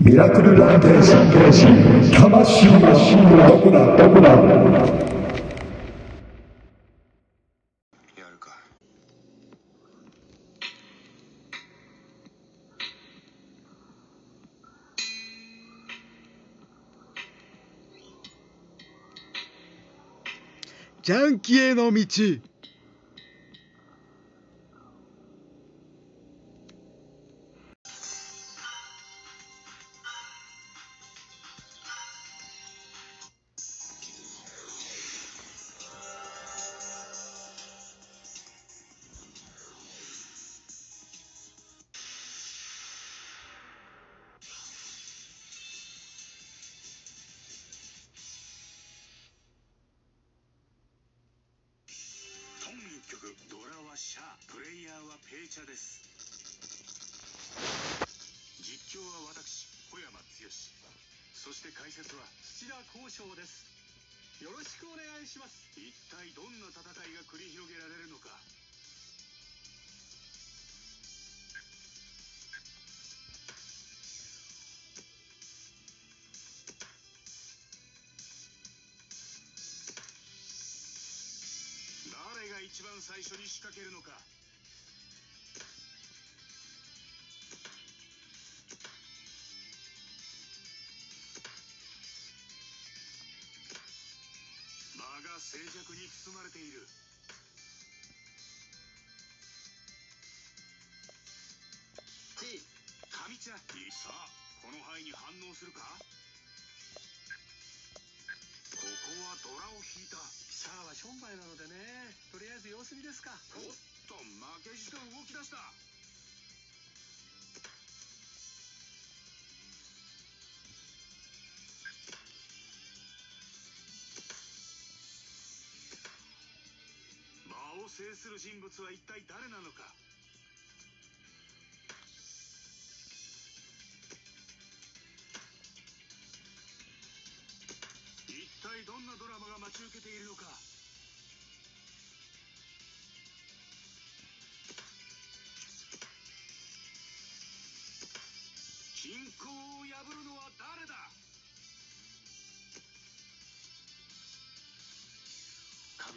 ミラクルランテーション魂はどこだ？どこだ？気への道。です。実況は私小山剛そして解説は土田交渉です。よろしくお願いします。一体どんな戦いが繰り広げられるのか。誰が一番最初に仕掛けるのか包まれている。神ちゃんさ。あこの範囲に反応するか？ここはドラを引いた。シャアは商売なのでね。とりあえず様子見ですか。おっと負けじと動き出した制する人物は一体誰なのか？一体どんなドラマが待ち受けているのか？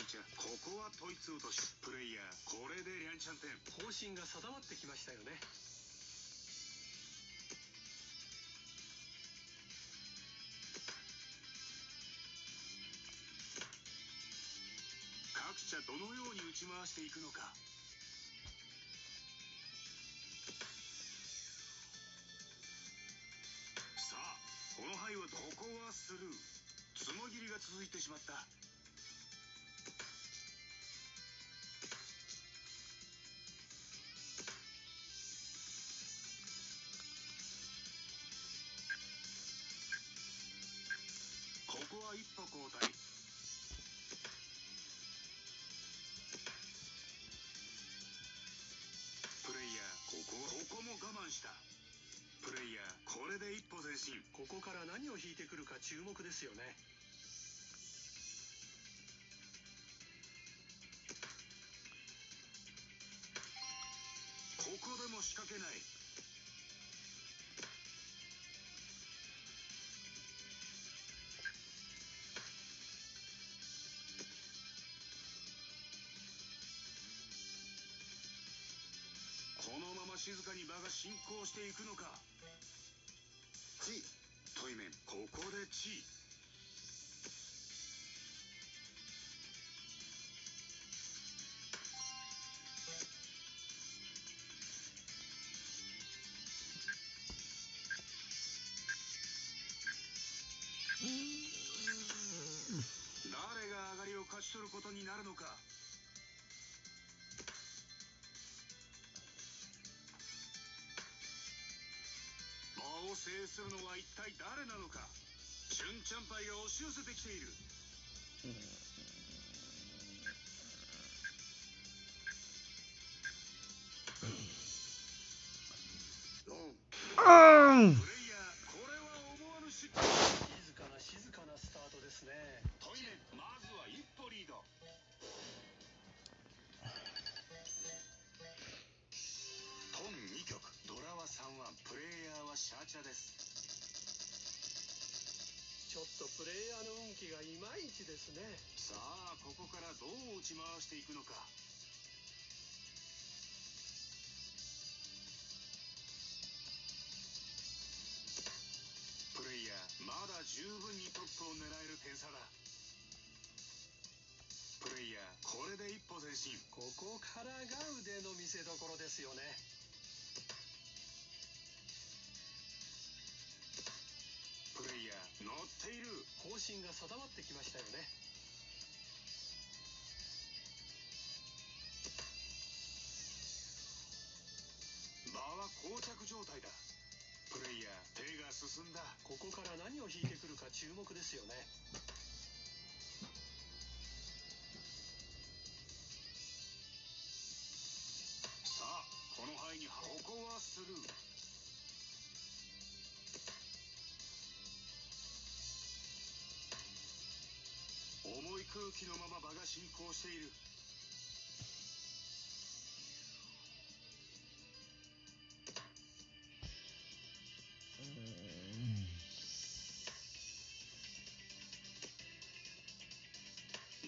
神ちゃんここは統一落としプレイヤー。これでリャンチャンテン。方針が定まってきましたよね。各社どのように打ち回していくのか。さあこの範囲はここはスルーつもぎりが続いてしまった。注目ですよね。ここでも仕掛けない。このまま静かに場が進行していくのか。ここでチ誰が上がりを勝ち取ることになるのか制するのは一体誰なのか。純チャンパイが押し寄せてきている。うとプレイヤーの運気がいまいちですね。さあここからどう打ち回していくのか。プレイヤーまだ十分にトップを狙える点差だ。プレイヤーこれで一歩前進。ここからが腕の見せ所ですよねっている方針が定まってきましたよね。場は膠着状態だ。プレイヤー手が進んだ。ここから何を引いてくるか注目ですよね。重い空気のまま場が進行している。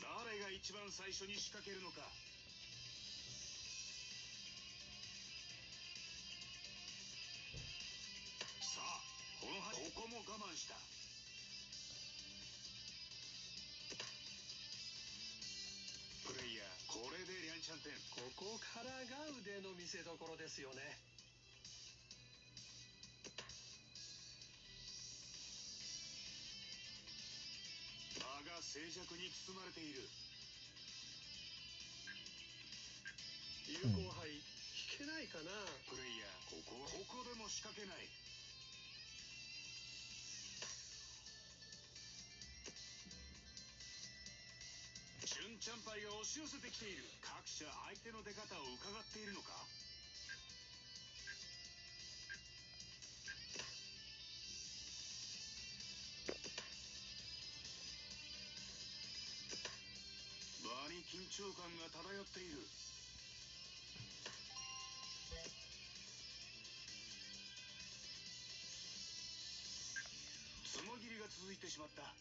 誰が一番最初に仕掛けるのかここからが腕の見せ所ですよね。場が静寂に包まれている。有効杯引けないかな。プレイヤーここ。ここでも仕掛けない純ちゃんパイが押し寄せてきている。各社相手の出方を伺っているのか？場に緊張感が漂っている。つもぎりが続いてしまった。あ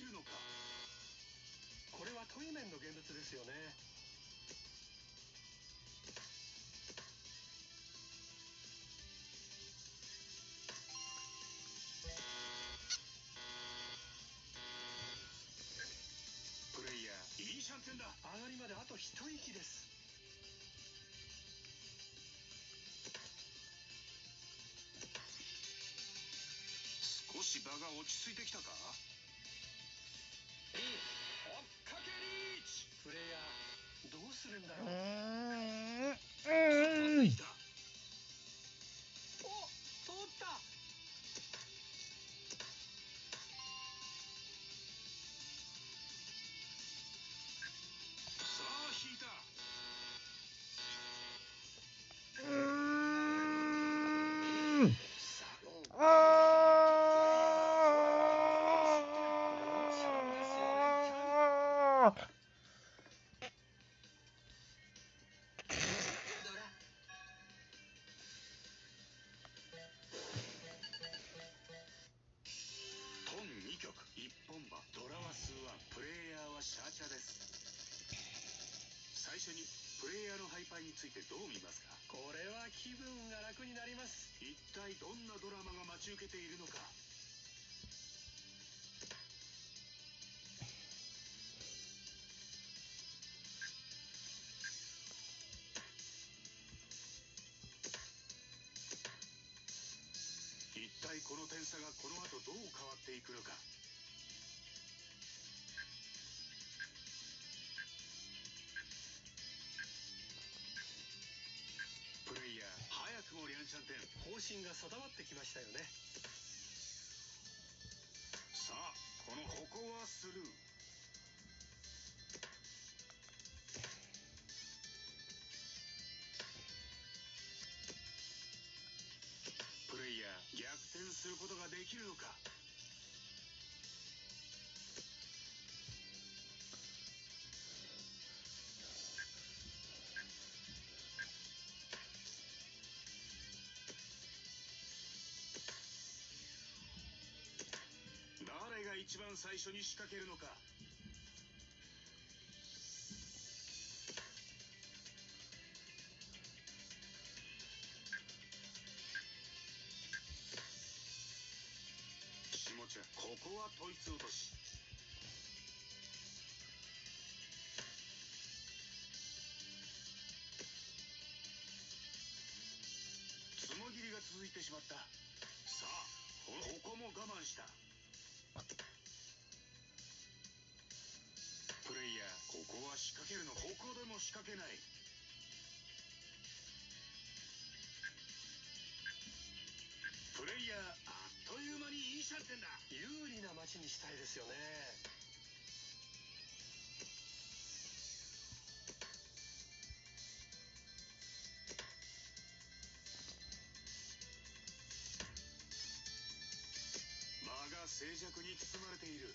きるのか。これはトイメンの現物ですよね。プレイヤーいいシャンテンだ。上がりまであと一息です。少し場が落ち着いてきたか？するん。だろているのか。一体この点差がこの後どう変わっていくのか。プレイヤー早くもリャンチャンテン。方針が定まってきましたよね。こはスルー。プレイヤー逆転することができるのか？番最初に仕掛けるのか。下茶ここは統一落とし。つもぎりが続いてしまった。さあこここも我慢した。仕掛けるのここでも仕掛けない。プレイヤーあっという間にいいシャンテンだ。有利な街にしたいですよね。間が静寂に包まれている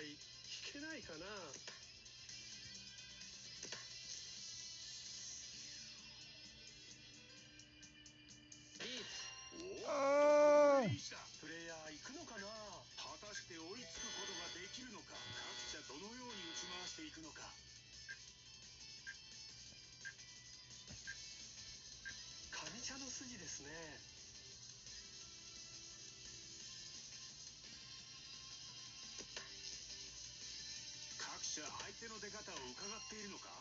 杯引けないかな。あプレイヤー行くのかな。果たして追いつくことができるのか。各社どのように打ち回していくのか。上茶の筋ですね手の出方を伺っているのか？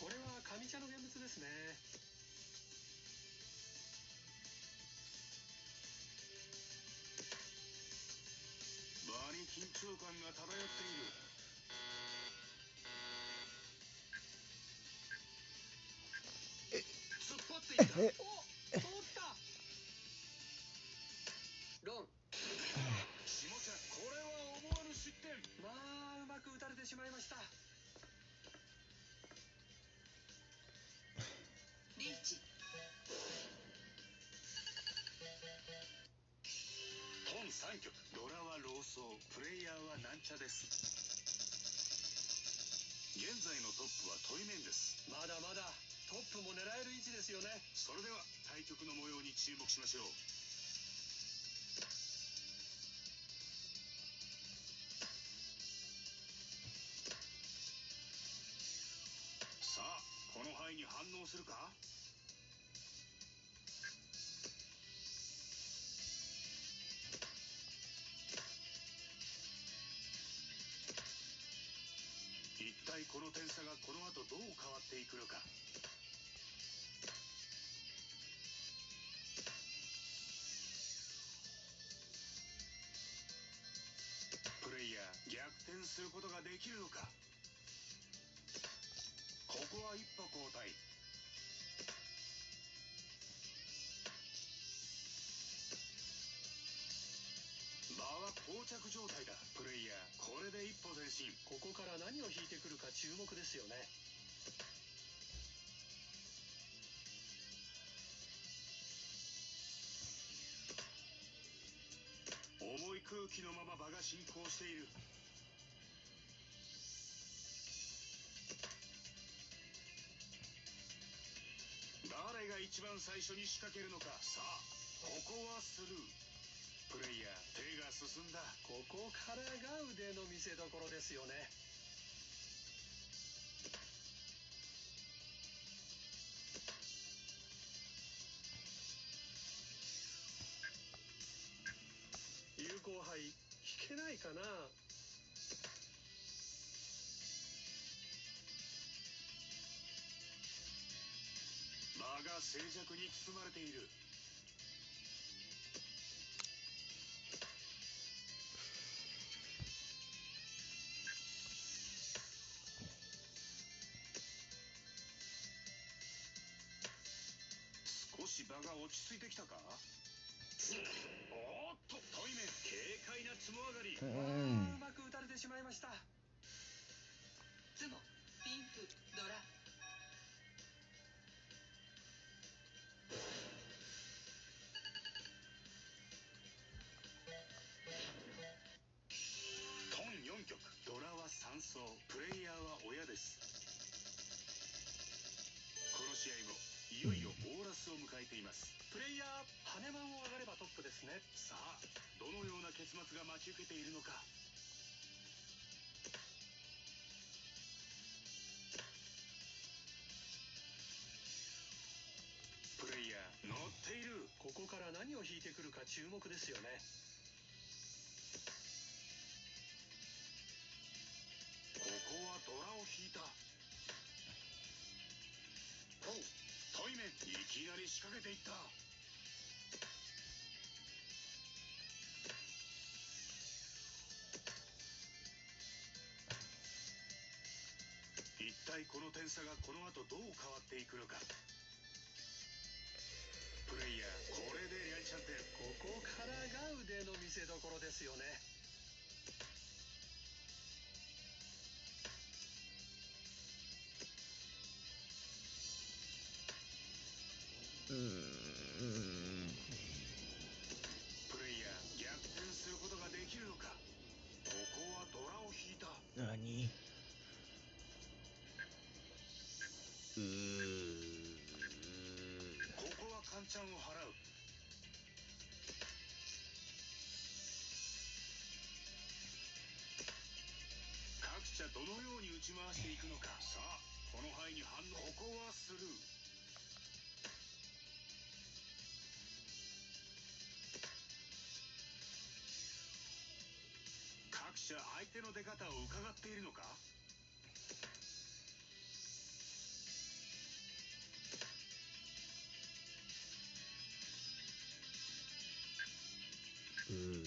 これは上茶の現物ですね。場に緊張感が漂っている。突っ張っていったドラは老僧プレイヤーはなんちゃです。現在のトップはトイメンです。まだまだトップも狙える位置ですよね。それでは対局の模様に注目しましょう。さあこの範囲に反応するか？この点差がこの後どう変わっていくのか。プレイヤー逆転することができるのか。膠着状態だ。プレイヤーこれで一歩前進。ここから何を引いてくるか注目ですよね。重い空気のまま場が進行している。誰が一番最初に仕掛けるのか。さあここはスルー。ここからが腕の見せ所ですよね。有効杯引けないかな。場が静寂に包まれている。少し場が落ち着いてきたか？おーっとトイメン軽快なつも上がり。うまく打たれてしまいましたプレイヤー羽マンを上がればトップですね。さあどのような結末が待ち受けているのか。プレイヤー乗っている。ここから何を引いてくるか注目ですよね。ここはドラを引いた。トイメンいきなり仕掛けていった体この点差がこの後どう変わっていくのか。プレイヤーこれでやりちゃってここからが腕の見せ所ですよね。各社どのように打ち回していくのか。さあこの範囲に反応。ここはスルー。各社相手の出方を伺っているのか。うー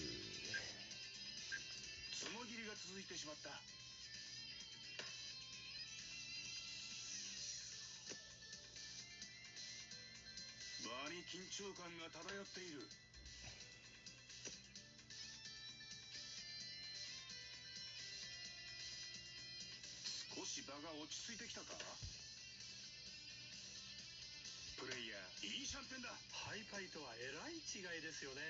つもぎりが続いてしまった緊張感が漂っている。少し場が落ち着いてきたか？プレイヤーいいシャンペンだ。ハイパイとはえらい違いですよね。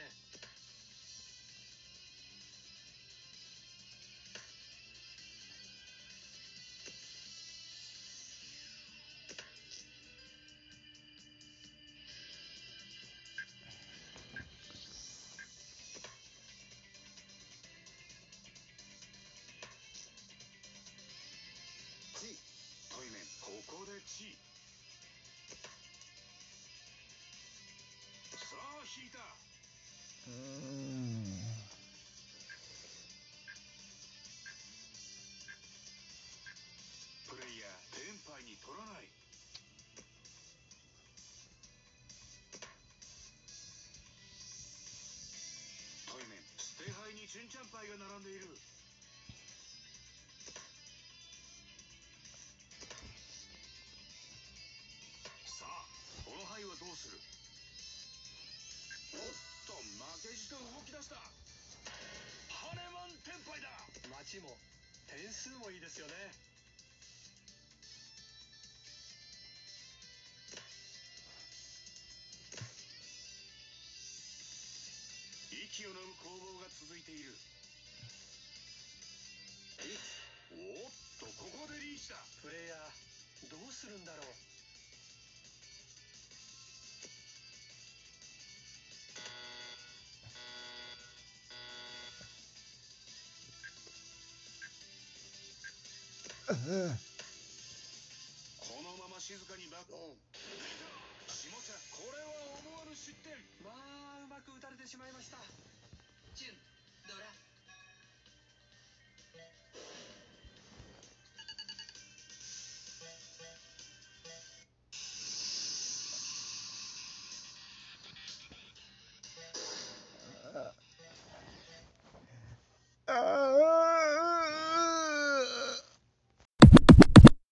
チンチャンパイが並んでいる。さあこの牌はどうする？おっと負けじと動き出した。ハネマンテンパイだ。街も点数もいいですよね。息を飲む攻防が続いている。おっとここでリーチだ。プレイヤーどうするんだろう。このまま静かにバック下茶これは思わぬ失点。まあうまく打たれてしまいました。